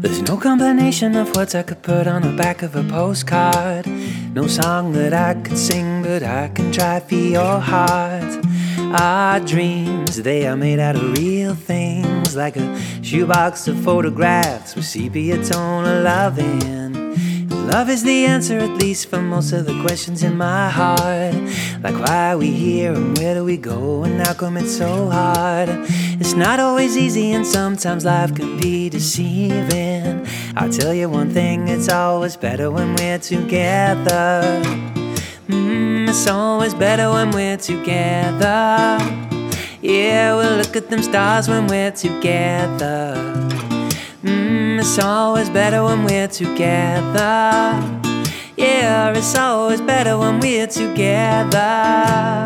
There's no combination of words I could put on the back of a postcard. No song that I could sing, but I can try for your heart. Our dreams, they are made out of real things, like a shoebox of photographs with sepia tone of loving. Love is the answer, at least for most of the questions in my heart. Like why are we here and where do we go and how come it's so hard? It's not always easy and sometimes life can be deceiving. I'll tell you one thing, it's always better when we're together. Mm, it's always better when we're together. Yeah, we'll look at them stars when we're together. It's always better when we're together. Yeah, it's always better when we're together.